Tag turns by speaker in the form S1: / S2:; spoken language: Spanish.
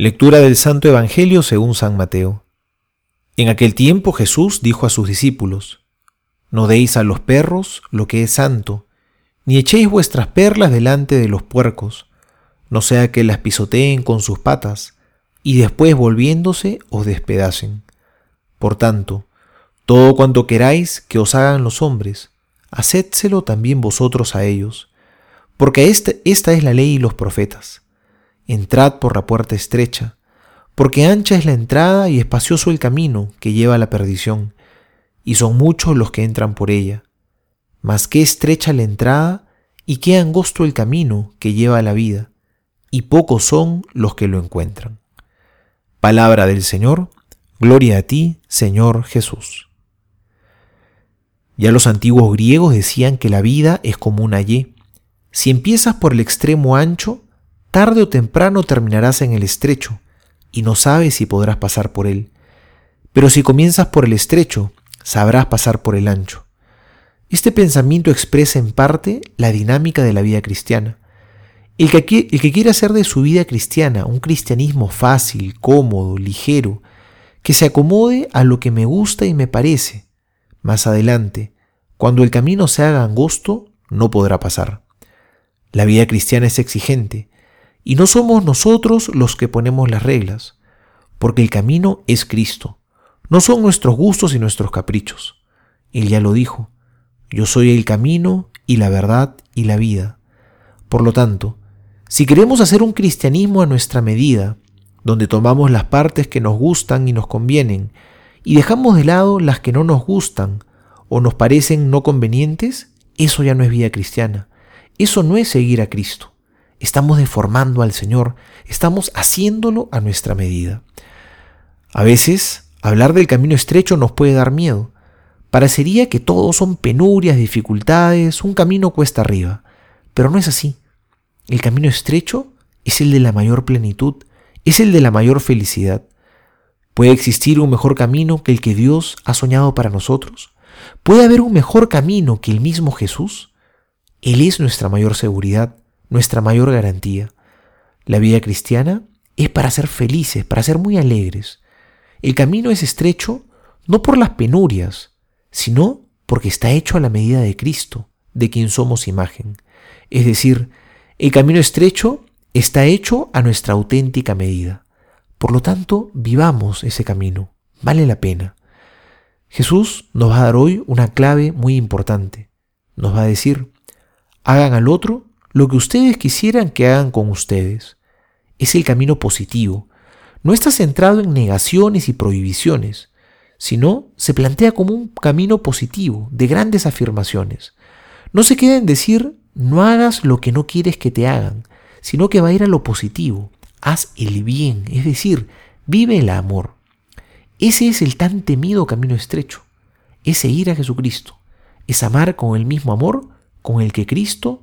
S1: Lectura del Santo Evangelio según San Mateo. En aquel tiempo Jesús dijo a sus discípulos, No deis a los perros lo que es santo, ni echéis vuestras perlas delante de los puercos, no sea que las pisoteen con sus patas, y después volviéndose os despedacen. Por tanto, todo cuanto queráis que os hagan los hombres, hacedselo también vosotros a ellos, porque esta, esta es la ley y los profetas. Entrad por la puerta estrecha, porque ancha es la entrada y espacioso el camino que lleva a la perdición, y son muchos los que entran por ella. Mas qué estrecha la entrada y qué angosto el camino que lleva a la vida, y pocos son los que lo encuentran. Palabra del Señor, gloria a ti, Señor Jesús. Ya los antiguos griegos decían que la vida es como una Y. Si empiezas por el extremo ancho, Tarde o temprano terminarás en el estrecho, y no sabes si podrás pasar por él. Pero si comienzas por el estrecho, sabrás pasar por el ancho. Este pensamiento expresa en parte la dinámica de la vida cristiana. El que, el que quiere hacer de su vida cristiana un cristianismo fácil, cómodo, ligero, que se acomode a lo que me gusta y me parece, más adelante, cuando el camino se haga angosto, no podrá pasar. La vida cristiana es exigente, y no somos nosotros los que ponemos las reglas, porque el camino es Cristo. No son nuestros gustos y nuestros caprichos. Él ya lo dijo, yo soy el camino y la verdad y la vida. Por lo tanto, si queremos hacer un cristianismo a nuestra medida, donde tomamos las partes que nos gustan y nos convienen, y dejamos de lado las que no nos gustan o nos parecen no convenientes, eso ya no es vida cristiana. Eso no es seguir a Cristo. Estamos deformando al Señor, estamos haciéndolo a nuestra medida. A veces, hablar del camino estrecho nos puede dar miedo. Parecería que todo son penurias, dificultades, un camino cuesta arriba. Pero no es así. El camino estrecho es el de la mayor plenitud, es el de la mayor felicidad. ¿Puede existir un mejor camino que el que Dios ha soñado para nosotros? ¿Puede haber un mejor camino que el mismo Jesús? Él es nuestra mayor seguridad nuestra mayor garantía. La vida cristiana es para ser felices, para ser muy alegres. El camino es estrecho no por las penurias, sino porque está hecho a la medida de Cristo, de quien somos imagen. Es decir, el camino estrecho está hecho a nuestra auténtica medida. Por lo tanto, vivamos ese camino. Vale la pena. Jesús nos va a dar hoy una clave muy importante. Nos va a decir, hagan al otro lo que ustedes quisieran que hagan con ustedes. Es el camino positivo. No está centrado en negaciones y prohibiciones, sino se plantea como un camino positivo, de grandes afirmaciones. No se queda en decir no hagas lo que no quieres que te hagan, sino que va a ir a lo positivo. Haz el bien, es decir, vive el amor. Ese es el tan temido camino estrecho. Es seguir a Jesucristo. Es amar con el mismo amor con el que Cristo